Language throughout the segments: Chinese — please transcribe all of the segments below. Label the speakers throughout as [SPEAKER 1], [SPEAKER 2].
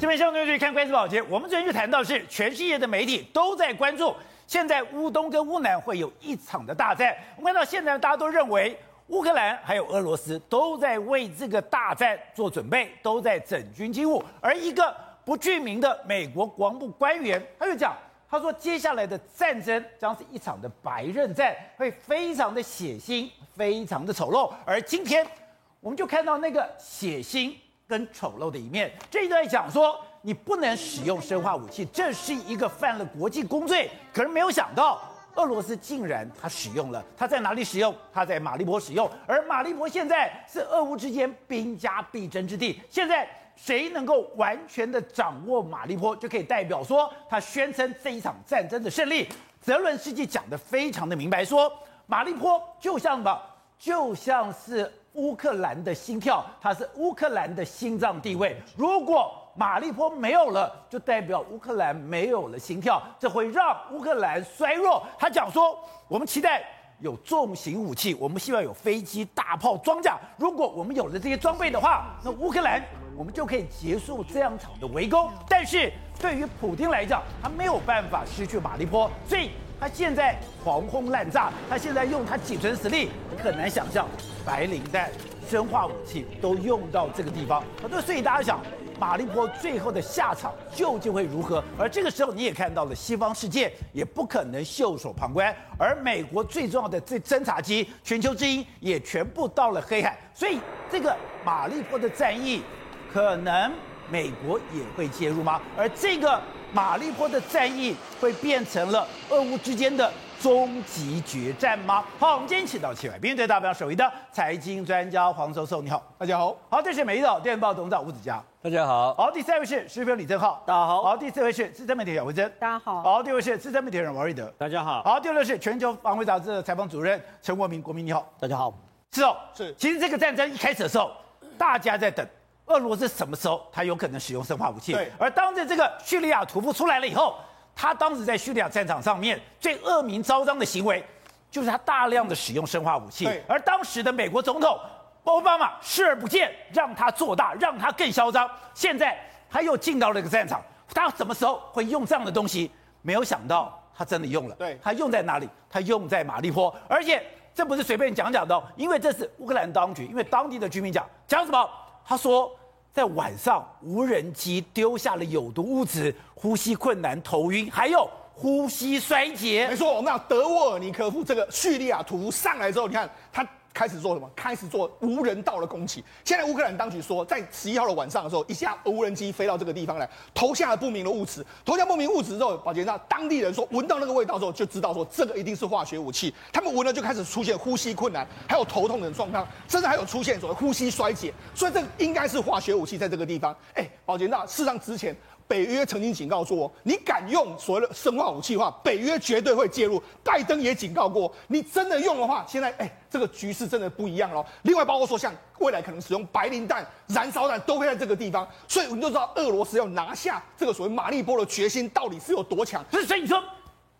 [SPEAKER 1] 这边相对对看关系保洁，我们昨天就谈到是全世界的媒体都在关注，现在乌东跟乌南会有一场的大战。我们看到现在大家都认为乌克兰还有俄罗斯都在为这个大战做准备，都在整军机务。而一个不具名的美国国防部官员他就讲，他说接下来的战争将是一场的白刃战，会非常的血腥，非常的丑陋。而今天我们就看到那个血腥。跟丑陋的一面，这一段讲说你不能使用生化武器，这是一个犯了国际公罪。可是没有想到，俄罗斯竟然他使用了，他在哪里使用？他在马利坡使用，而马利坡现在是俄乌之间兵家必争之地。现在谁能够完全的掌握马利坡，就可以代表说他宣称这一场战争的胜利。泽伦斯基讲得非常的明白，说马利坡就像吧，就像是。乌克兰的心跳，它是乌克兰的心脏地位。如果马利坡没有了，就代表乌克兰没有了心跳，这会让乌克兰衰弱。他讲说，我们期待有重型武器，我们希望有飞机、大炮、装甲。如果我们有了这些装备的话，那乌克兰我们就可以结束这样场的围攻。但是对于普京来讲，他没有办法失去马利坡，所以。他现在狂轰滥炸，他现在用他仅存实力，很难想象白磷弹、生化武器都用到这个地方。好的，所以大家想，马利坡最后的下场究竟会如何？而这个时候你也看到了，西方世界也不可能袖手旁观，而美国最重要的这侦察机全球之鹰也全部到了黑海，所以这个马利坡的战役可能。美国也会介入吗？而这个马利坡的战役会变成了俄乌之间的终极决战吗？好，我们今天请到七位，编队代表首位的财经专家黄教授，你好，
[SPEAKER 2] 大家好。
[SPEAKER 1] 好，这是美丽岛电报董事长吴子嘉，
[SPEAKER 3] 大家好。
[SPEAKER 1] 好，第三位是时评李正浩，
[SPEAKER 3] 大家好。
[SPEAKER 1] 好，第四位是资深媒体姚维珍，
[SPEAKER 4] 大家好。
[SPEAKER 1] 好，第五位是资深媒体人王瑞德，
[SPEAKER 3] 大家好。
[SPEAKER 1] 好，第六位是全球防卫杂志的采访主任陈国民，国民你好，
[SPEAKER 3] 大家好。
[SPEAKER 1] 是哦，
[SPEAKER 2] 是。
[SPEAKER 1] 其实这个战争一开始的时候，大家在等。俄罗斯什么时候他有可能使用生化武器？
[SPEAKER 2] 对。
[SPEAKER 1] 而当着这个叙利亚屠夫出来了以后，他当时在叙利亚战场上面最恶名昭彰的行为，就是他大量的使用生化武器。
[SPEAKER 2] 对。
[SPEAKER 1] 而当时的美国总统奥巴马视而不见，让他做大，让他更嚣张。现在他又进到了一个战场，他什么时候会用这样的东西？没有想到他真的用了。
[SPEAKER 2] 对。
[SPEAKER 1] 他用在哪里？他用在马利坡，而且这不是随便讲讲的，因为这是乌克兰当局，因为当地的居民讲讲什么？他说。在晚上，无人机丢下了有毒物质，呼吸困难、头晕，还有呼吸衰竭。
[SPEAKER 2] 没错，我们讲德沃尔尼科夫这个叙利亚屠夫上来之后，你看他。开始做什么？开始做无人道的攻击。现在乌克兰当局说，在十一号的晚上的时候，一架无人机飞到这个地方来，投下了不明的物质。投下不明物质之后，保洁那当地人说，闻到那个味道之后，就知道说这个一定是化学武器。他们闻了就开始出现呼吸困难，还有头痛的状况，甚至还有出现所谓呼吸衰竭。所以这应该是化学武器在这个地方。哎，保洁那事实上之前。北约曾经警告说，你敢用所谓的生化武器的话，北约绝对会介入。拜登也警告过，你真的用的话，现在哎，这个局势真的不一样了。另外，包括说像未来可能使用白磷弹、燃烧弹，都会在这个地方。所以我们就知道，俄罗斯要拿下这个所谓马利波的决心到底是有多强。
[SPEAKER 1] 所以你说，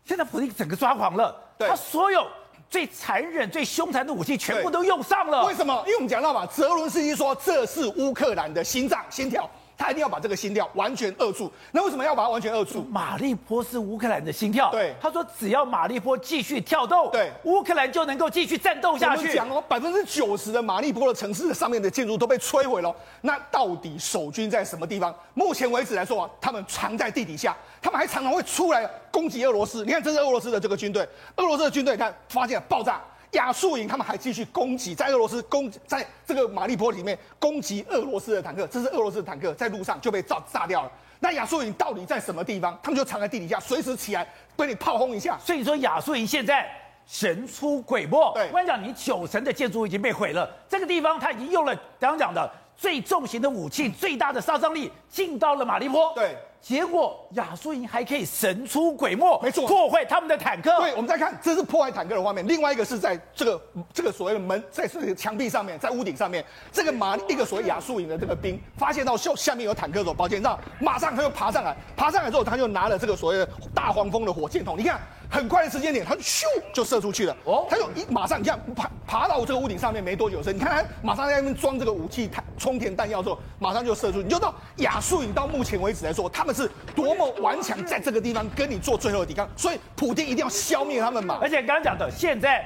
[SPEAKER 1] 现在普丁整个抓狂了，
[SPEAKER 2] 对
[SPEAKER 1] 他所有最残忍、最凶残的武器全部都用上了。
[SPEAKER 2] 为什么？因为我们讲到嘛，泽伦斯基说这是乌克兰的心脏、心跳。他一定要把这个心跳完全扼住。那为什么要把它完全扼住？
[SPEAKER 1] 马利波是乌克兰的心跳。
[SPEAKER 2] 对，
[SPEAKER 1] 他说只要马利波继续跳动，
[SPEAKER 2] 对，
[SPEAKER 1] 乌克兰就能够继续战斗下去。
[SPEAKER 2] 我们讲哦，百分之九十的马利波的城市上面的建筑都被摧毁了。那到底守军在什么地方？目前为止来说啊，他们藏在地底下，他们还常常会出来攻击俄罗斯。你看，这是俄罗斯的这个军队，俄罗斯的军队，你看发现爆炸。亚速营他们还继续攻击，在俄罗斯攻，在这个马利坡里面攻击俄罗斯的坦克，这是俄罗斯的坦克在路上就被炸炸掉了。那亚速营到底在什么地方？他们就藏在地底下，随时起来被你炮轰一下。
[SPEAKER 1] 所以说亚速营现在神出鬼没。
[SPEAKER 2] 对，
[SPEAKER 1] 我跟你讲，你九成的建筑已经被毁了。这个地方他已经用了刚刚讲的最重型的武器，最大的杀伤力进到了马利坡。
[SPEAKER 2] 对。
[SPEAKER 1] 结果亚速营还可以神出鬼没，
[SPEAKER 2] 没错，
[SPEAKER 1] 破坏他们的坦克。
[SPEAKER 2] 对，我们再看，这是破坏坦克的画面。另外一个是在这个这个所谓的门，在这个墙壁上面，在屋顶上面，这个马一个所谓亚速营的这个兵发现到下下面有坦克的时候，保险上马上他就爬上来，爬上来之后他就拿了这个所谓的大黄蜂的火箭筒。你看很快的时间点，他就咻就射出去了。哦，他就一马上你看爬爬到这个屋顶上面没多久的，时候你看他马上在那边装这个武器，充填弹药之后，马上就射出去。你就知道亚速营到目前为止来说，他们是多么顽强，在这个地方跟你做最后的抵抗。所以普丁一定要消灭他们嘛。
[SPEAKER 1] 而且刚刚讲的，现在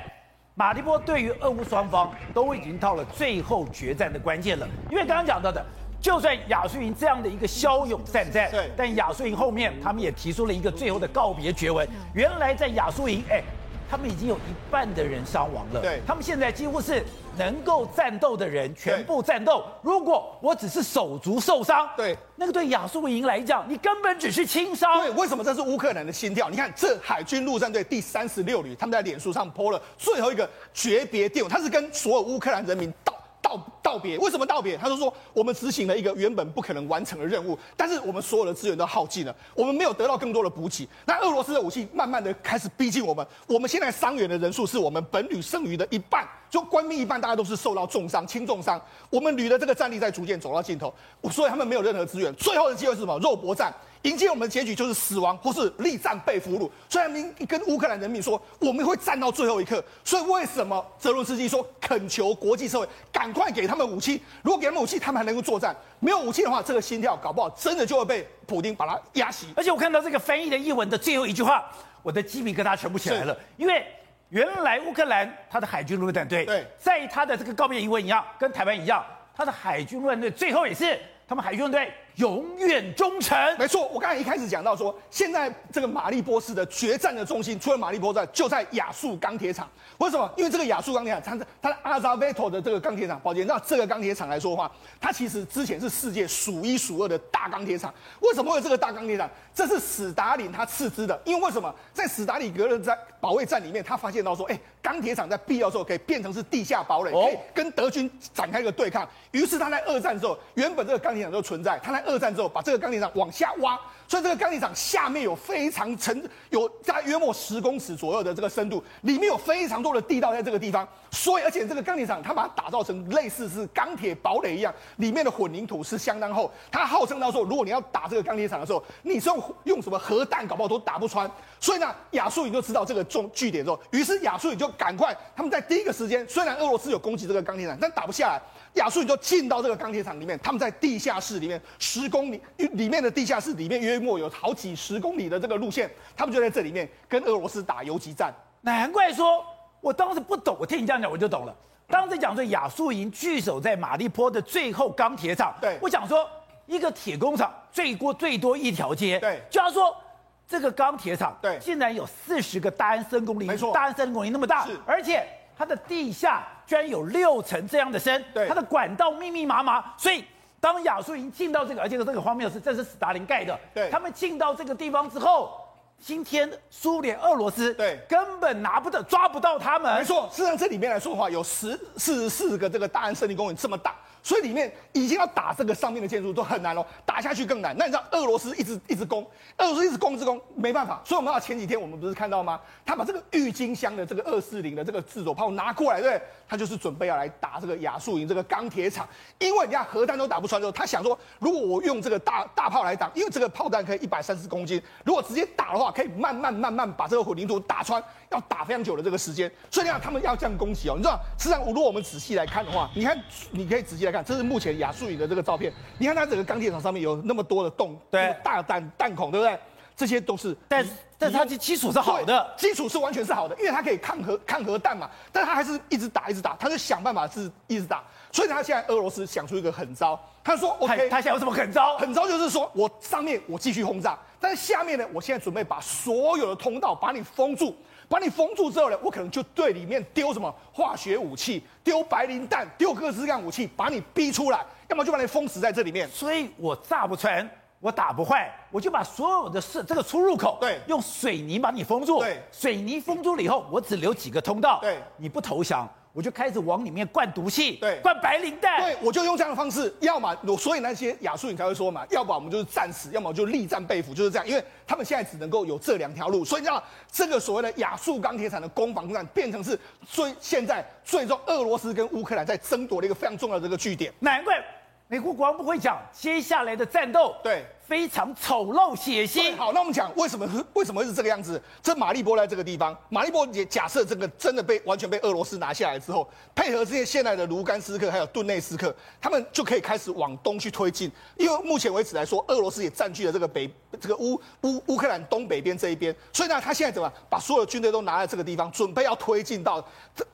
[SPEAKER 1] 马立波对于俄乌双方都已经到了最后决战的关键了，因为刚刚讲到的。就算亚速营这样的一个骁勇善战，对，但亚速营后面他们也提出了一个最后的告别绝文。原来在亚速营，哎，他们已经有一半的人伤亡了，对，他们现在几乎是能够战斗的人全部战斗。如果我只是手足受伤，对，那个对亚速营来讲，你根本只是轻伤。
[SPEAKER 2] 对，为什么这是乌克兰的心跳？你看，这海军陆战队第三十六旅，他们在脸书上 po 了最后一个诀别电影，他是跟所有乌克兰人民道。道道别，为什么道别？他就说，我们执行了一个原本不可能完成的任务，但是我们所有的资源都耗尽了，我们没有得到更多的补给。那俄罗斯的武器慢慢的开始逼近我们，我们现在伤员的人数是我们本旅剩余的一半，就官兵一半，大家都是受到重伤、轻重伤。我们旅的这个战力在逐渐走到尽头，所以他们没有任何资源。最后的机会是什么？肉搏战。迎接我们的结局就是死亡，或是力战被俘虏。虽然民跟乌克兰人民说我们会战到最后一刻，所以为什么泽伦斯基说恳求国际社会赶快给他们武器？如果给他们武器，他们还能够作战；没有武器的话，这个心跳搞不好真的就会被普京把它压死。
[SPEAKER 1] 而且我看到这个翻译的译文的最后一句话，我的鸡皮疙瘩全部起来了，因为原来乌克兰他的海军陆战队对，在他的这个告别仪文一样，跟台湾一样，他的海军陆战队最后也是。他们海军队永远忠诚。
[SPEAKER 2] 没错，我刚才一开始讲到说，现在这个马利波斯的决战的中心，除了马利波在，就在亚速钢铁厂。为什么？因为这个亚速钢铁厂，它它的阿扎维托的这个钢铁厂，抱歉，那这个钢铁厂来说的话，它其实之前是世界数一数二的大钢铁厂。为什么会有这个大钢铁厂？这是史达林他斥资的。因为为什么？在史达林格勒在保卫战里面，他发现到说，哎，钢铁厂在必要时候可以变成是地下堡垒，可以跟德军展开一个对抗。于是他在二战之后，原本这个钢铁厂就存在。他在二战之后把这个钢铁厂往下挖，所以这个钢铁厂下面有非常沉，有在约莫十公尺左右的这个深度，里面有非常多的地道在这个地方。所以，而且这个钢铁厂它把它打造成类似是钢铁堡垒一样，里面的混凝土是相当厚。它号称到说，如果你要打这个钢铁厂的时候，你是用用什么核弹，搞不好都打不穿。所以呢，亚速营就知道这个重据点之后，于是亚速营就赶快，他们在第一个时间，虽然俄罗斯有攻击这个钢铁厂，但打不下来。亚速营就进到这个钢铁厂里面，他们在地下室里面十公里里面的地下室里面约莫有好几十公里的这个路线，他们就在这里面跟俄罗斯打游击战。
[SPEAKER 1] 难怪说，我当时不懂，我听你这样讲我就懂了。当时讲说亚速营据守在马利坡的最后钢铁厂，对，我想说一个铁工厂最多最多一条街，对，就要说这个钢铁厂，对，竟然有四十个大安森公里，没错，大安森公里那么大，而且。它的地下居然有六层这样的深，对，它的管道密密麻麻，所以当亚速营进到这个，而且这个荒谬的是，这是斯大林盖的，对，他们进到这个地方之后，今天苏联、俄罗斯对根本拿不得、抓不到他们。
[SPEAKER 2] 没错，事实上这里面来说的话，有十四十四个这个大安森林公园这么大。所以里面已经要打这个上面的建筑都很难了，打下去更难。那你知道俄罗斯一直一直攻，俄罗斯一直攻，一直攻，没办法。所以我们要前几天我们不是看到吗？他把这个郁金香的这个二四零的这个自走炮拿过来，对，他就是准备要来打这个亚速营这个钢铁厂。因为你看核弹都打不穿之后，他想说，如果我用这个大大炮来挡，因为这个炮弹可以一百三十公斤，如果直接打的话，可以慢慢慢慢把这个混凝土打穿，要打非常久的这个时间。所以你看他们要这样攻击哦，你知道，实际上如果我们仔细来看的话，你看你可以仔细来。看，这是目前亚速营的这个照片。你看它整个钢铁厂上面有那么多的洞，对，大弹弹孔，对不对？这些都是，
[SPEAKER 1] 但但是它的基础是好的，
[SPEAKER 2] 基础是完全是好的，因为它可以抗核抗核弹嘛。但是它还是一直打，一直打，它就想办法是一直打。所以他现在俄罗斯想出一个狠招，他说：“OK，
[SPEAKER 1] 他想有什么狠招？
[SPEAKER 2] 狠招就是说我上面我继续轰炸，但是下面呢，我现在准备把所有的通道把你封住。”把你封住之后呢，我可能就对里面丢什么化学武器、丢白磷弹、丢各式各样武器，把你逼出来，要么就把你封死在这里面。
[SPEAKER 1] 所以我炸不穿，我打不坏，我就把所有的是这个出入口，对，用水泥把你封住。对，水泥封住了以后，我只留几个通道。对，你不投降。我就开始往里面灌毒气，对，灌白磷弹，
[SPEAKER 2] 对，我就用这样的方式，要么我所以那些亚速营才会说嘛，要不然我们就是战死，要么就力战被俘，就是这样，因为他们现在只能够有这两条路，所以你知道这个所谓的亚速钢铁厂的攻防战变成是最现在最终俄罗斯跟乌克兰在争夺的一个非常重要的这个据点。
[SPEAKER 1] 难怪美国国防部会讲，接下来的战斗
[SPEAKER 2] 对
[SPEAKER 1] 非常丑陋血腥。
[SPEAKER 2] 好，那我们讲为什么为什么会是这个样子？这马利波在这个地方，马利波也假设这个真的被完全被俄罗斯拿下来之后，配合这些现在的卢甘斯克还有顿内斯克，他们就可以开始往东去推进。因为目前为止来说，俄罗斯也占据了这个北这个乌乌乌克兰东北边这一边，所以呢，他现在怎么把所有的军队都拿在这个地方，准备要推进到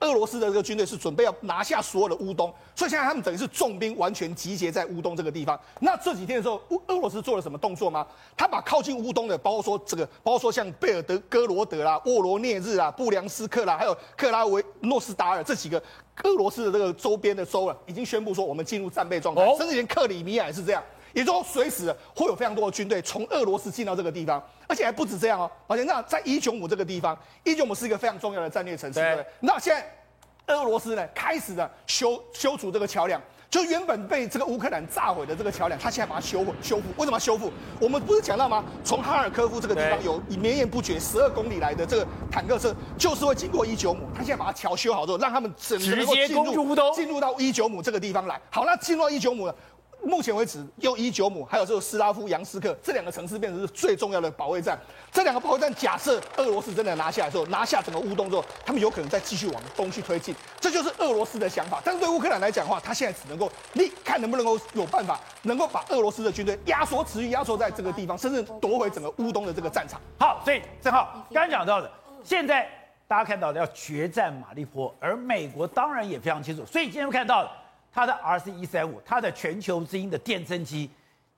[SPEAKER 2] 俄罗斯的这个军队是准备要拿下所有的乌东，所以现在他们等于是重兵完全集结。在乌东这个地方，那这几天的时候，俄俄罗斯做了什么动作吗？他把靠近乌东的，包括说这个，包括说像贝尔德哥罗德啦、沃罗涅日啊、布良斯克啦，还有克拉维诺斯达尔这几个俄罗斯的这个周边的州啊，已经宣布说我们进入战备状态，甚至连克里米亚也是这样，也就是说随时会有非常多的军队从俄罗斯进到这个地方，而且还不止这样哦，而且那在伊久姆这个地方，伊久姆是一个非常重要的战略城市，对不对？那现在俄罗斯呢，开始呢修修筑这个桥梁。就原本被这个乌克兰炸毁的这个桥梁，他现在把它修复修复。为什么修复？我们不是讲到吗？从哈尔科夫这个地方有绵延不绝十二公里来的这个坦克车，就是会经过伊久姆。他现在把它桥修好之后，让他们整个能够进入进入到伊久姆这个地方来。好，那进入到伊久姆了。目前为止，用伊久姆还有这个斯拉夫扬斯克这两个城市变成是最重要的保卫战。这两个保卫战，假设俄罗斯真的拿下来之后，拿下整个乌东之后，他们有可能再继续往东去推进。这就是俄罗斯的想法。但是对乌克兰来讲的话，他现在只能够你看能不能够有办法，能够把俄罗斯的军队压缩，持续压缩在这个地方，甚至夺回整个乌东的这个战场。
[SPEAKER 1] 好，所以正好刚刚讲到的，现在大家看到的要决战马利坡，而美国当然也非常清楚。所以今天看到的。它的 RC 一三五，它的全球之鹰的电侦机，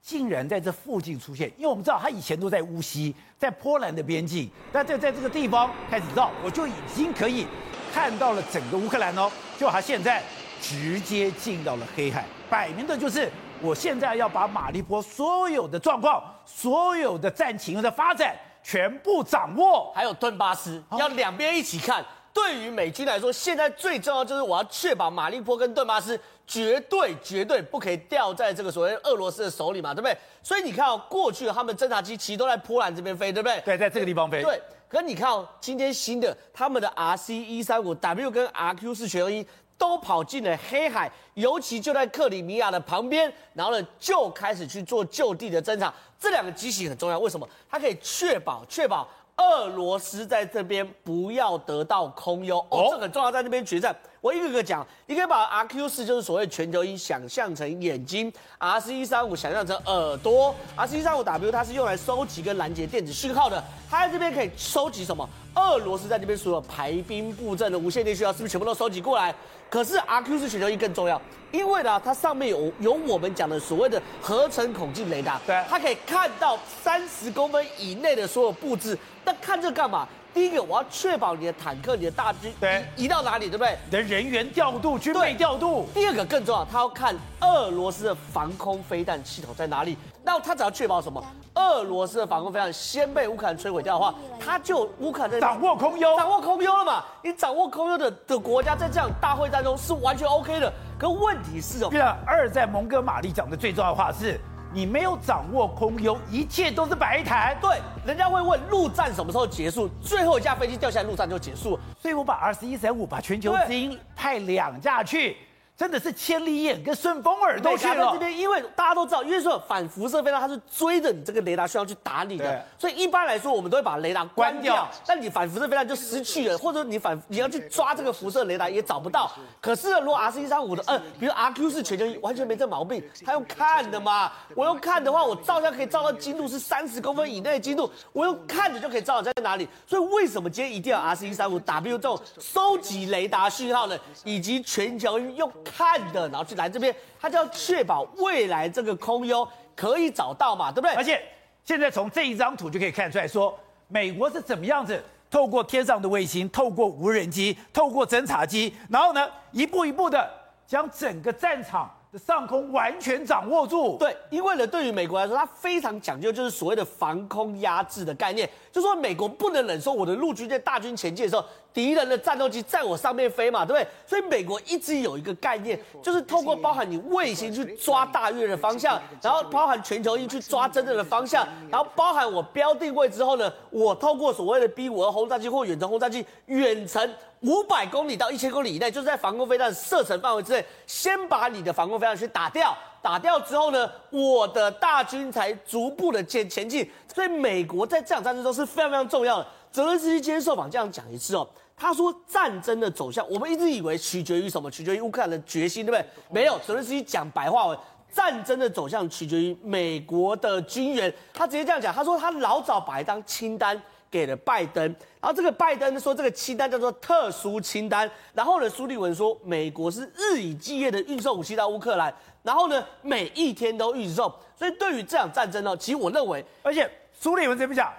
[SPEAKER 1] 竟然在这附近出现。因为我们知道，它以前都在乌西，在波兰的边境，但在在这个地方开始造，我就已经可以看到了整个乌克兰哦。就它现在直接进到了黑海，摆明的就是我现在要把马利波所有的状况、所有的战情的发展全部掌握，
[SPEAKER 3] 还有顿巴斯，要两边一起看。对于美军来说，现在最重要就是我要确保马利波跟顿巴斯绝对绝对不可以掉在这个所谓俄罗斯的手里嘛，对不对？所以你看哦，过去他们侦察机其实都在波兰这边飞，对不对？
[SPEAKER 1] 对，在这个地方飞。
[SPEAKER 3] 对，可是你看哦，今天新的他们的 RC 一三五 W 跟 RQ 四全球鹰都跑进了黑海，尤其就在克里米亚的旁边，然后呢就开始去做就地的侦察。这两个机型很重要，为什么？它可以确保确保。俄罗斯在这边不要得到空优。哦，这很重要，在那边决战。我一个个讲，你可以把 R Q 四就是所谓全球鹰想象成眼睛，R C 一三五想象成耳朵，R C 一三五 W 它是用来收集跟拦截电子讯号的，它在这边可以收集什么？俄罗斯在这边所有排兵布阵的无线电讯号是不是全部都收集过来？可是 R Q 四全球一更重要，因为呢，它上面有有我们讲的所谓的合成孔径雷达，对，它可以看到三十公分以内的所有布置。那看这干嘛？第一个，我要确保你的坦克、你的大军对移到哪里，对不对？
[SPEAKER 1] 你的人员调度、军备调度。
[SPEAKER 3] 第二个更重要，它要看俄罗斯的防空飞弹系统在哪里。那他只要确保什么？俄罗斯的防空飞弹先被乌克兰摧毁掉的话，他就乌克兰在
[SPEAKER 1] 掌握空优，
[SPEAKER 3] 掌握空优了嘛？你掌握空优的的国家，在这样大会战中是完全 OK 的。可问题是哦，
[SPEAKER 1] 二在蒙哥马利讲的最重要的话是。你没有掌握空优，一切都是白谈。
[SPEAKER 3] 对，人家会问陆战什么时候结束？最后一架飞机掉下来，陆战就结束。
[SPEAKER 1] 所以我把 R 十一三五把全球之鹰派两架去。真的是千里眼跟顺风耳都去了。
[SPEAKER 3] 这边，因为大家都知道，因为说反辐射飞弹它是追着你这个雷达讯号去打你的，所以一般来说我们都会把雷达关掉。但你反辐射飞弹就失去了，或者你反你要去抓这个辐射雷达也找不到。可是呢，如果 R C 一三五的，呃，比如 R Q 是全球鹰完全没这毛病，他用看的嘛。我用看的话，我照相可以照到精度是三十公分以内的精度，我用看着就可以照到在哪里。所以为什么今天一定要 R C 一三五 W 这种收集雷达讯号呢？以及全球鹰用看的，然后去来这边，他就要确保未来这个空优可以找到嘛，对不对？
[SPEAKER 1] 而且现在从这一张图就可以看出来说，美国是怎么样子透过天上的卫星，透过无人机，透过侦察机，然后呢，一步一步的将整个战场的上空完全掌握住。
[SPEAKER 3] 对，因为呢，对于美国来说，它非常讲究就是所谓的防空压制的概念，就是说美国不能忍受我的陆军在大军前进的时候。敌人的战斗机在我上面飞嘛，对不对？所以美国一直有一个概念，就是透过包含你卫星去抓大月的方向，然后包含全球鹰去抓真正的方向，然后包含我标定位之后呢，我透过所谓的 B 五二轰炸机或远程轰炸机远程五百公里到一千公里以内，就是在防空飞弹射程范围之内，先把你的防空飞弹去打掉。打掉之后呢，我的大军才逐步的前前进。所以美国在这场战争中是非常非常重要的。泽连斯基今天受访这样讲一次哦，他说战争的走向，我们一直以为取决于什么？取决于乌克兰的决心，对不对？没有，泽伦斯基讲白话文，战争的走向取决于美国的军援。他直接这样讲，他说他老早把一张清单。给了拜登，然后这个拜登说这个清单叫做特殊清单，然后呢，苏利文说美国是日以继夜的运送武器到乌克兰，然后呢，每一天都运送，所以对于这场战争呢，其实我认为，
[SPEAKER 1] 而且苏利文这边讲，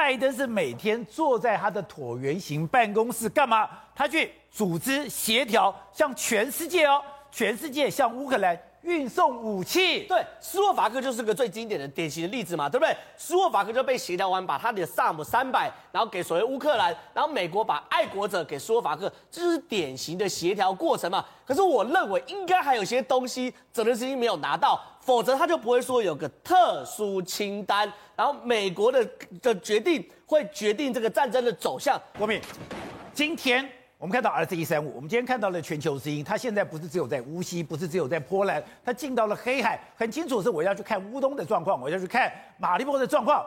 [SPEAKER 1] 拜登是每天坐在他的椭圆形办公室干嘛？他去组织协调，向全世界哦，全世界向乌克兰。运送武器，
[SPEAKER 3] 对，斯洛伐克就是个最经典的典型的例子嘛，对不对？斯洛伐克就被协调完，把他的萨姆三百，然后给所谓乌克兰，然后美国把爱国者给斯洛伐克，这就是典型的协调过程嘛。可是我认为应该还有些东西泽连斯基没有拿到，否则他就不会说有个特殊清单，然后美国的的决定会决定这个战争的走向。
[SPEAKER 1] 国民，今天。我们看到 RC 一三五，我们今天看到了全球之鹰，它现在不是只有在乌西，不是只有在波兰，它进到了黑海，很清楚是我要去看乌东的状况，我要去看马利波的状况，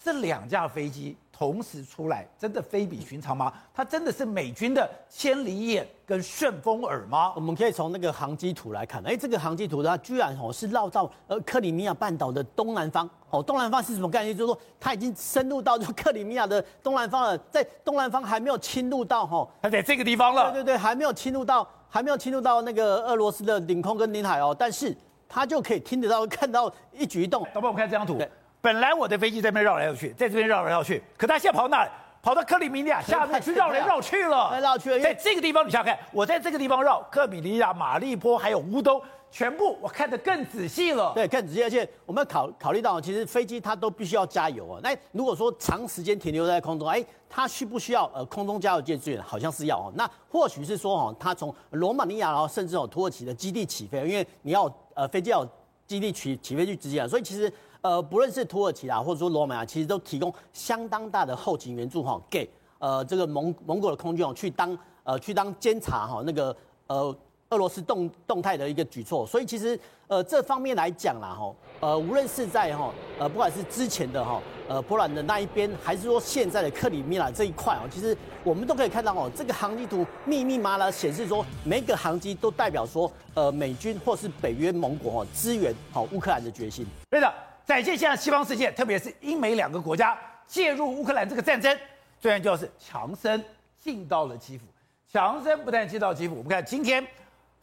[SPEAKER 1] 这两架飞机。同时出来，真的非比寻常吗？它真的是美军的千里眼跟旋风耳吗？
[SPEAKER 4] 我们可以从那个航机图来看，哎，这个航机图它居然哦是绕到呃克里米亚半岛的东南方，哦，东南方是什么概念？就是说它已经深入到就克里米亚的东南方了，在东南方还没有侵入到哈，
[SPEAKER 1] 它在这个地方了。
[SPEAKER 4] 对对对，还没有侵入到，还没有侵入到那个俄罗斯的领空跟领海哦，但是它就可以听得到、看到一举一动。
[SPEAKER 1] 导播，我们看这张图。本来我的飞机在那边绕来绕去，在这边绕来绕去，可他现在跑到哪？跑到克里米亚下面去绕来绕去了，
[SPEAKER 4] 绕去了。
[SPEAKER 1] 在这个地方，你想想看，我在这个地方绕克里米亚、马利波还有乌东，全部我看得更仔细了。
[SPEAKER 4] 对，更仔细，而且我们要考考虑到，其实飞机它都必须要加油啊。那如果说长时间停留在空中，哎，它需不需要呃空中加油舰支援？好像是要哦。那或许是说哦，它从罗马尼亚然后甚至有土耳其的基地起飞，因为你要呃飞机要基地起起飞去直接啊，所以其实。呃，不论是土耳其啊，或者说罗马啊，其实都提供相当大的后勤援助哈，给呃这个蒙蒙古的空军哦去当呃去当监察哈那个呃俄罗斯动动态的一个举措，所以其实呃这方面来讲啦哈，呃无论是在哈呃不管是之前的哈呃波兰的那一边，还是说现在的克里米亚这一块哦，其实我们都可以看到哦，这个航机图密密麻麻显示说，每个航机都代表说呃美军或是北约盟国哦支援好乌克兰的决心。
[SPEAKER 1] 对的。展现现在西方世界，特别是英美两个国家介入乌克兰这个战争，最然就是强森进到了基辅。强森不但进到基辅，我们看今天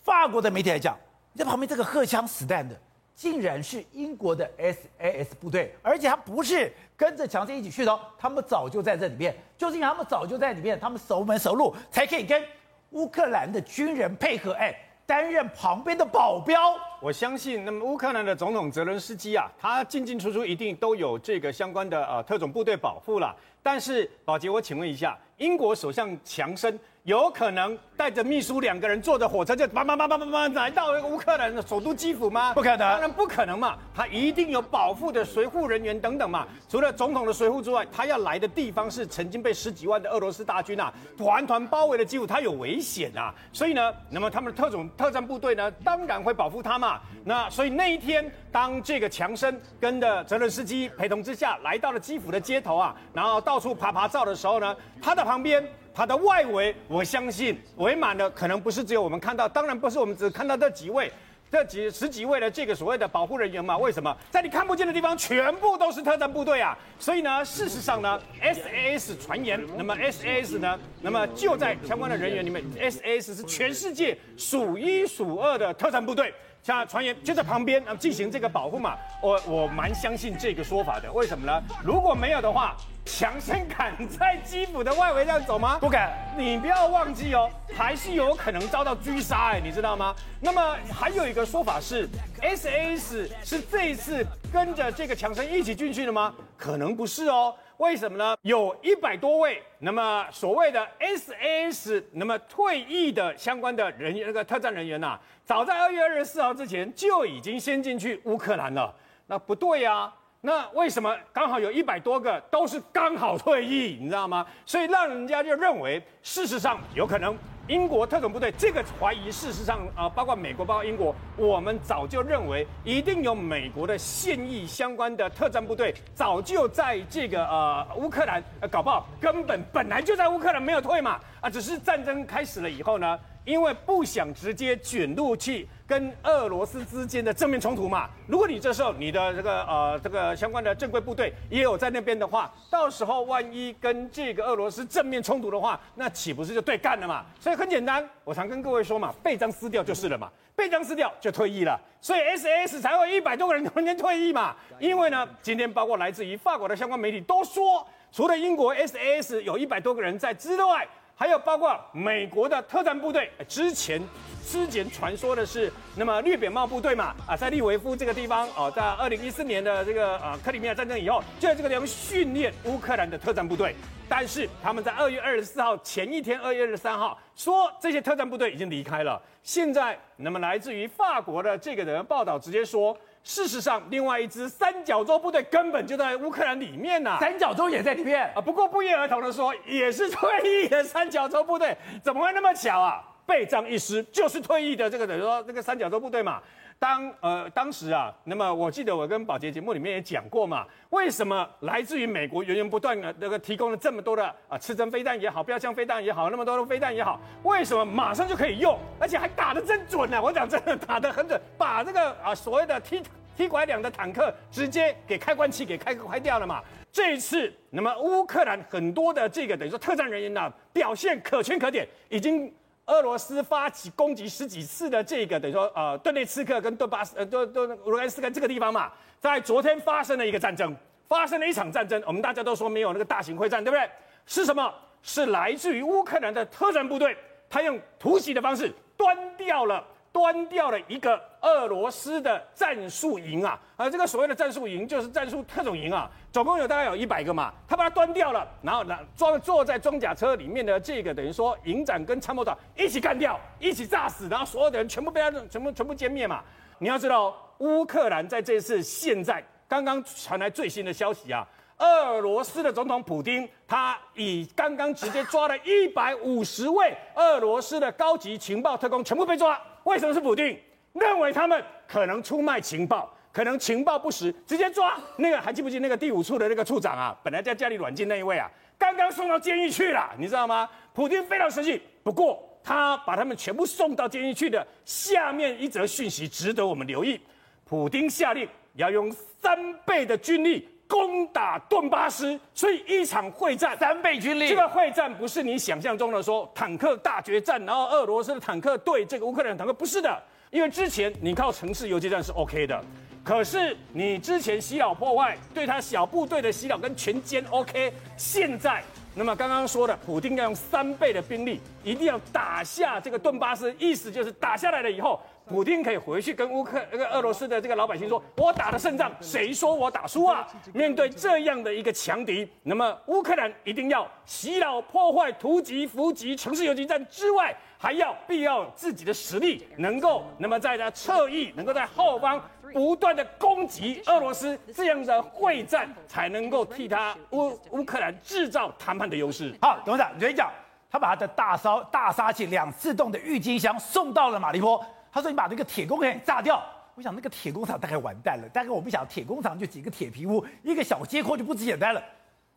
[SPEAKER 1] 法国的媒体来讲，你在旁边这个荷枪实弹的，竟然是英国的 SAS 部队，而且他不是跟着强森一起去的，他们早就在这里面，就是因为他们早就在里面，他们熟门熟路，才可以跟乌克兰的军人配合。哎。担任旁边的保镖，
[SPEAKER 5] 我相信，那么乌克兰的总统泽伦斯基啊，他进进出出一定都有这个相关的呃特种部队保护了。但是，宝杰，我请问一下，英国首相强生。有可能带着秘书两个人坐着火车就叭叭叭叭叭叭来到乌克兰的首都基辅吗？
[SPEAKER 1] 不可能，
[SPEAKER 5] 当然不可能嘛！他一定有保护的随护人员等等嘛。除了总统的随护之外，他要来的地方是曾经被十几万的俄罗斯大军啊团团包围的基辅，他有危险啊。所以呢，那么他们的特种特战部队呢，当然会保护他嘛。那所以那一天，当这个强生跟着泽伦斯基陪同之下来到了基辅的街头啊，然后到处爬爬照的时候呢，他的旁边。它的外围，我相信围满的可能不是只有我们看到，当然不是我们只看到这几位，这几十几位的这个所谓的保护人员嘛？为什么在你看不见的地方全部都是特战部队啊？所以呢，事实上呢，SAS 传言，那么 SAS 呢，那么就在相关的人员里面，SAS 是全世界数一数二的特战部队。像传言就在旁边啊，进行这个保护嘛，我我蛮相信这个说法的。为什么呢？如果没有的话，强生敢在基辅的外围这样走吗？
[SPEAKER 1] 不敢。
[SPEAKER 5] 你不要忘记哦，还是有可能遭到狙杀哎，你知道吗？那么还有一个说法是，SAS 是这一次跟着这个强生一起进去的吗？可能不是哦。为什么呢？有一百多位，那么所谓的 SAS，那么退役的相关的人员，那个特战人员呐、啊，早在二月二十四号之前就已经先进去乌克兰了。那不对呀、啊，那为什么刚好有一百多个都是刚好退役，你知道吗？所以让人家就认为，事实上有可能英国特种部队这个怀疑，事实上啊，包括美国，包括英国，我们早就认为一定有美国的现役相关的特战部队，早就在这个呃乌克兰，呃搞不好根本本来就在乌克兰没有退嘛，啊，只是战争开始了以后呢，因为不想直接卷入去跟俄罗斯之间的正面冲突嘛。如果你这时候你的这个呃这个相关的正规部队也有在那边的话，到时候万一跟这个俄罗斯正面冲突的话，那岂不是就对干了嘛？所以很简单，我常跟各位说嘛，背章撕掉就是了嘛，背章撕掉就退役了。所以 SAS 才会一百多个人突然间退役嘛。因为呢，今天包括来自于法国的相关媒体都说，除了英国 SAS 有一百多个人在之外。还有包括美国的特战部队，之前之前传说的是，那么绿扁帽部队嘛，啊，在利维夫这个地方哦，在二零一四年的这个呃克里米亚战争以后，就在这个地方训练乌克兰的特战部队。但是他们在二月二十四号前一天，二月二十三号说这些特战部队已经离开了。现在那么来自于法国的这个人报道直接说。事实上，另外一支三角洲部队根本就在乌克兰里面呐、啊，
[SPEAKER 1] 三角洲也在里面
[SPEAKER 5] 啊。不过不约而同的说，也是退役的三角洲部队，怎么会那么巧啊？备战一师就是退役的这个等于说那个三角洲部队嘛。当呃当时啊，那么我记得我跟宝杰节目里面也讲过嘛，为什么来自于美国源源不断的那个提供了这么多的啊刺针飞弹也好，标枪飞弹也好，那么多的飞弹也好，为什么马上就可以用，而且还打得真准呢、我讲真的打得很准，把这个啊所谓的踢踢拐两的坦克直接给开关器给开开掉了嘛。这一次，那么乌克兰很多的这个等于说特战人员呢表现可圈可点，已经。俄罗斯发起攻击十几次的这个，等于说，呃，顿内茨克跟顿巴斯，呃，顿顿卢甘斯克这个地方嘛，在昨天发生了一个战争，发生了一场战争。我们大家都说没有那个大型会战，对不对？是什么？是来自于乌克兰的特战部队，他用突袭的方式端掉了。端掉了一个俄罗斯的战术营啊，而这个所谓的战术营就是战术特种营啊，总共有大概有一百个嘛，他把它端掉了，然后呢装坐在装甲车里面的这个等于说营长跟参谋长一起干掉，一起炸死，然后所有的人全部被他全部全部歼灭嘛。你要知道，乌克兰在这次现在刚刚传来最新的消息啊。俄罗斯的总统普丁，他以刚刚直接抓了一百五十位俄罗斯的高级情报特工，全部被抓。为什么是普丁？认为他们可能出卖情报，可能情报不实，直接抓。那个还记不记得那个第五处的那个处长啊？本来在家里软禁那一位啊，刚刚送到监狱去了，你知道吗？普京非常生气。不过他把他们全部送到监狱去的下面一则讯息值得我们留意：普京下令要用三倍的军力。攻打顿巴斯，所以一场会战
[SPEAKER 1] 三倍军力。
[SPEAKER 5] 这个会战不是你想象中的说坦克大决战，然后俄罗斯的坦克对这个乌克兰的坦克，不是的。因为之前你靠城市游击战是 OK 的，可是你之前洗脑破坏，对他小部队的洗脑跟全歼 OK，现在那么刚刚说的，普丁要用三倍的兵力，一定要打下这个顿巴斯，意思就是打下来了以后。普丁可以回去跟乌克那个俄罗斯的这个老百姓说：“我打的胜仗，谁说我打输啊？”面对这样的一个强敌，那么乌克兰一定要洗脑、破坏、突击、伏击、城市游击战之外，还要必要自己的实力能够，那么在他侧翼，能够在后方不断的攻击俄罗斯，这样的会战才能够替他乌乌克兰制造谈判的优势。
[SPEAKER 1] 好，董事长，你讲，他把他的大烧大杀器两自动的郁金香送到了马利波。他说：“你把那个铁工给炸掉。”我想那个铁工厂大概完蛋了。大概我们想，铁工厂就几个铁皮屋，一个小街口就不止简单了。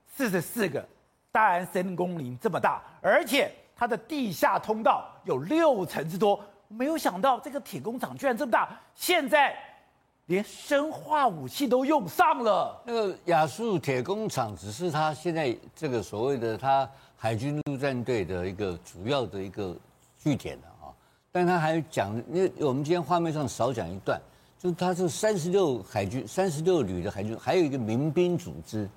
[SPEAKER 1] 四十四个，大安森林林这么大，而且它的地下通道有六层之多。没有想到这个铁工厂居然这么大，现在连生化武器都用上了。
[SPEAKER 6] 那个亚速铁工厂只是它现在这个所谓的它海军陆战队的一个主要的一个据点了。但他还讲，因为我们今天画面上少讲一段，就是他是三十六海军三十六旅的海军，还有一个民兵组织，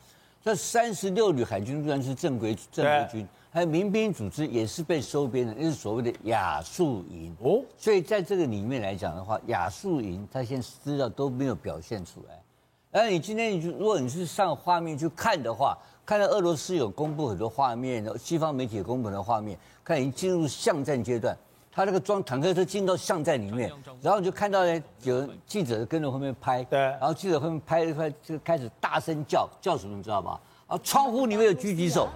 [SPEAKER 6] 这三十六旅海军虽然是正规正规军，还有民兵组织也是被收编的，那是所谓的亚速营哦。所以在这个里面来讲的话，亚速营他现在资料都没有表现出来。而你今天你如果你是上画面去看的话，看到俄罗斯有公布很多画面，西方媒体公布的画面，看已经进入巷战阶段。他那个装坦克车进到巷战里面，然后你就看到呢，有记者跟着后面拍，
[SPEAKER 1] 对，
[SPEAKER 6] 然后记者后面拍一拍就开始大声叫，叫什么你知道吗？啊，窗户里面有狙击手，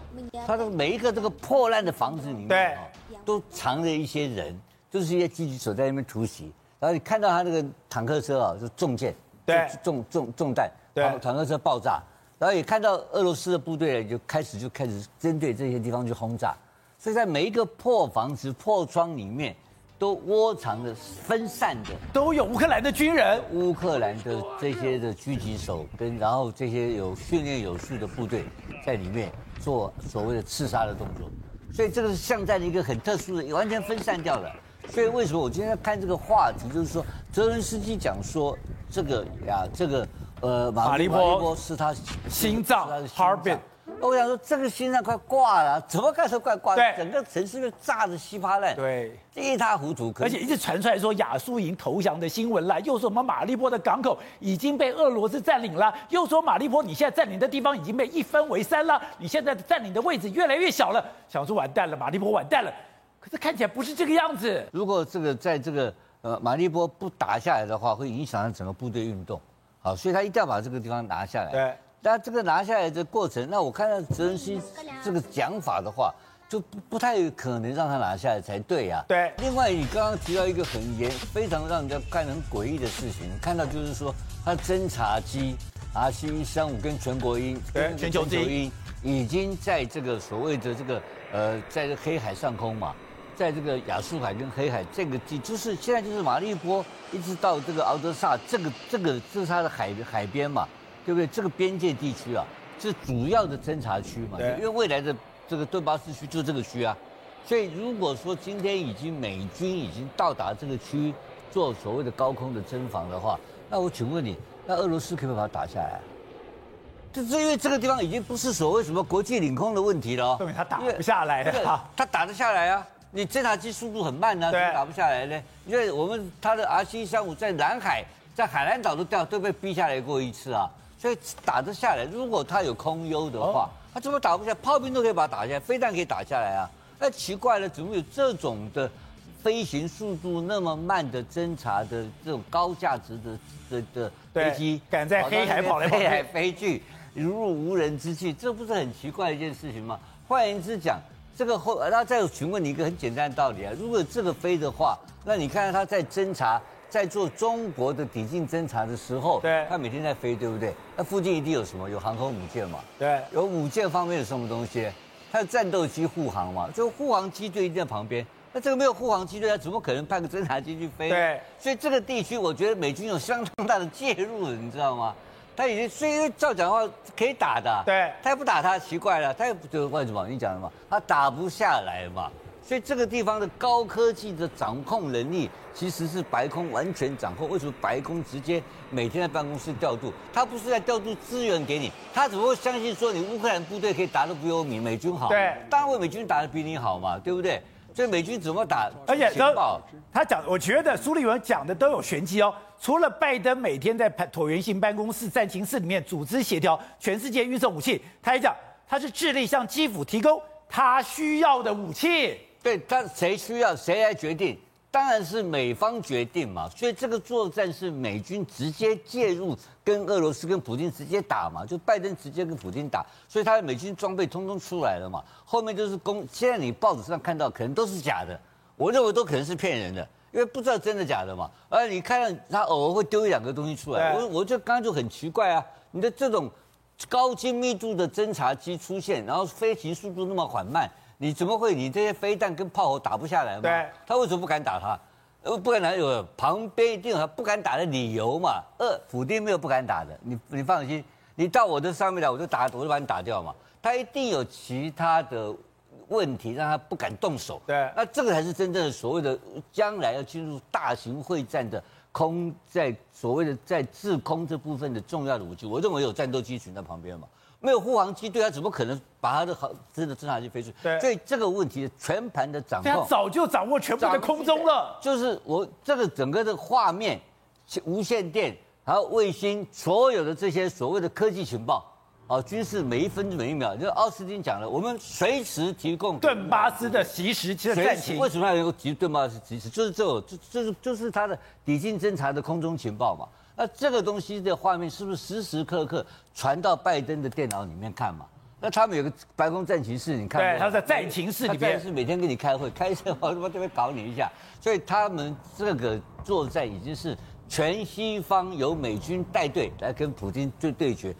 [SPEAKER 6] 他的每一个这个破烂的房子里面，
[SPEAKER 1] 对，
[SPEAKER 6] 都藏着一些人，就是一些狙击手在那边突袭，然后你看到他那个坦克车啊，就中箭，
[SPEAKER 1] 对，
[SPEAKER 6] 中中中弹，
[SPEAKER 1] 对，
[SPEAKER 6] 坦克车爆炸，然后也看到俄罗斯的部队就开始就开始针对这些地方去轰炸。所以在每一个破房子、破窗里面，都窝藏的分散的，
[SPEAKER 1] 都有乌克兰的军人，
[SPEAKER 6] 乌克兰的这些的狙击手跟然后这些有训练有素的部队在里面做所谓的刺杀的动作。所以这个是巷战的一个很特殊的，完全分散掉了。所以为什么我今天要看这个话题，就是说泽伦斯基讲说这个呀，这个呃马利波是他
[SPEAKER 1] 心脏，Harbin。
[SPEAKER 6] 我想说，这个心脏快挂了，怎么看都快挂？
[SPEAKER 1] 了，
[SPEAKER 6] 整个城市被炸得稀巴烂，
[SPEAKER 1] 对，
[SPEAKER 6] 一塌糊涂。
[SPEAKER 1] 而且一直传出来说亚速营投降的新闻啦，又说我们马利波的港口已经被俄罗斯占领了，又说马利波你现在占领的地方已经被一分为三了，你现在占领的位置越来越小了，想说完蛋了，马利波完蛋了。可是看起来不是这个样子。
[SPEAKER 6] 如果这个在这个呃马利波不打下来的话，会影响整个部队运动。好，所以他一定要把这个地方拿下来。
[SPEAKER 1] 对。
[SPEAKER 6] 那这个拿下来的过程，那我看到泽连斯基这个讲法的话，就不不太可能让他拿下来才对呀、啊。
[SPEAKER 1] 对。
[SPEAKER 6] 另外，你刚刚提到一个很严、非常让人家看很诡异的事情，看到就是说，他侦察机 RC-135 跟全国鹰、
[SPEAKER 1] 跟，全球鹰
[SPEAKER 6] 已经在这个所谓的这个呃，在这黑海上空嘛，在这个亚速海跟黑海这个地，就是现在就是马利波一直到这个敖德萨这个这个这是它的海海边嘛。对不对？这个边界地区啊，是主要的侦察区嘛。对。因为未来的这个顿巴斯区就是这个区啊，所以如果说今天已经美军已经到达这个区做所谓的高空的侦防的话，那我请问你，那俄罗斯可不可以把它打下来？就是因为这个地方已经不是所谓什么国际领空的问题了哦。
[SPEAKER 1] 对，他打不下来的。
[SPEAKER 6] 他打得下来啊？你侦察机速度很慢呢，怎么打不下来呢？因为我们他的 RC-135 在南海、在海南岛都掉都被逼下来过一次啊。所以打得下来，如果他有空优的话，他怎么打不下？炮兵都可以把它打下来，飞弹可以打下来啊！那奇怪了，怎么有这种的飞行速度那么慢的侦察的这种高价值的的的飞机，
[SPEAKER 1] 敢在黑海跑来跑去，
[SPEAKER 6] 飞去，如入无人之境，这不是很奇怪的一件事情吗？换言之讲，这个后，那再询问你一个很简单的道理啊，如果这个飞的话，那你看看他在侦察。在做中国的抵近侦察的时候，
[SPEAKER 1] 对，
[SPEAKER 6] 他每天在飞，对不对？那附近一定有什么？有航空母舰嘛？
[SPEAKER 1] 对，
[SPEAKER 6] 有母舰方面有什么东西？它有战斗机护航嘛？就护航机队一定在旁边。那这个没有护航机队，他怎么可能派个侦察机去飞？
[SPEAKER 1] 对，所
[SPEAKER 6] 以这个地区，我觉得美军有相当大的介入，你知道吗？他已经，所以照讲的话可以打的，
[SPEAKER 1] 对，
[SPEAKER 6] 他也不打他，奇怪了，他也不就为什么？你讲的嘛，他打不下来嘛。所以这个地方的高科技的掌控能力，其实是白宫完全掌控。为什么白宫直接每天在办公室调度？他不是在调度资源给你，他只不过相信说你乌克兰部队可以打得比我们美军好？
[SPEAKER 1] 对，
[SPEAKER 6] 当然，美军打得比你好嘛，对不对？所以美军怎么打？
[SPEAKER 1] 而且他讲，我觉得苏立文讲的都有玄机哦。除了拜登每天在椭圆形办公室、战情室里面组织协调全世界运送武器，他还讲他是致力向基辅提供他需要的武器。
[SPEAKER 6] 对，他谁需要谁来决定？当然是美方决定嘛。所以这个作战是美军直接介入，跟俄罗斯、跟普京直接打嘛。就拜登直接跟普京打，所以他的美军装备通通出来了嘛。后面就是公，现在你报纸上看到可能都是假的，我认为都可能是骗人的，因为不知道真的假的嘛。而你看到他偶尔会丢一两个东西出来，我我就刚刚就很奇怪啊，你的这种高精密度的侦察机出现，然后飞行速度那么缓慢。你怎么会？你这些飞弹跟炮火打不下来吗？
[SPEAKER 1] 对，
[SPEAKER 6] 他为什么不敢打他？呃，不敢打有旁边一定有他不敢打的理由嘛。二，普丁没有不敢打的，你你放心，你到我这上面来，我就打，我就把你打掉嘛。他一定有其他的问题让他不敢动手。
[SPEAKER 1] 对，
[SPEAKER 6] 那这个才是真正的所谓的将来要进入大型会战的空，在所谓的在制空这部分的重要的武器。我认为有战斗机群在旁边嘛。没有护航机，对他怎么可能把他的航真的侦察机飞出去？
[SPEAKER 1] 对，
[SPEAKER 6] 所以这个问题全盘的掌控，
[SPEAKER 1] 他早就掌握全部在空中了。
[SPEAKER 6] 就是我这个整个的画面、无线电还有卫星，所有的这些所谓的科技情报，哦，军事每一分每一秒，就是奥斯汀讲了，我们随时提供
[SPEAKER 1] 顿巴斯的袭击的战情。
[SPEAKER 6] 为什么要有个提顿巴斯及时？就是这种，就就是就是他的抵近侦察的空中情报嘛。那这个东西的画面是不是时时刻刻传到拜登的电脑里面看嘛？那他们有个白宫战情室，你看
[SPEAKER 1] 对，他在战情室里面，
[SPEAKER 6] 是每天跟你开会，开车我他妈这边搞你一下。所以他们这个作战已经是全西方由美军带队来跟普京对对决。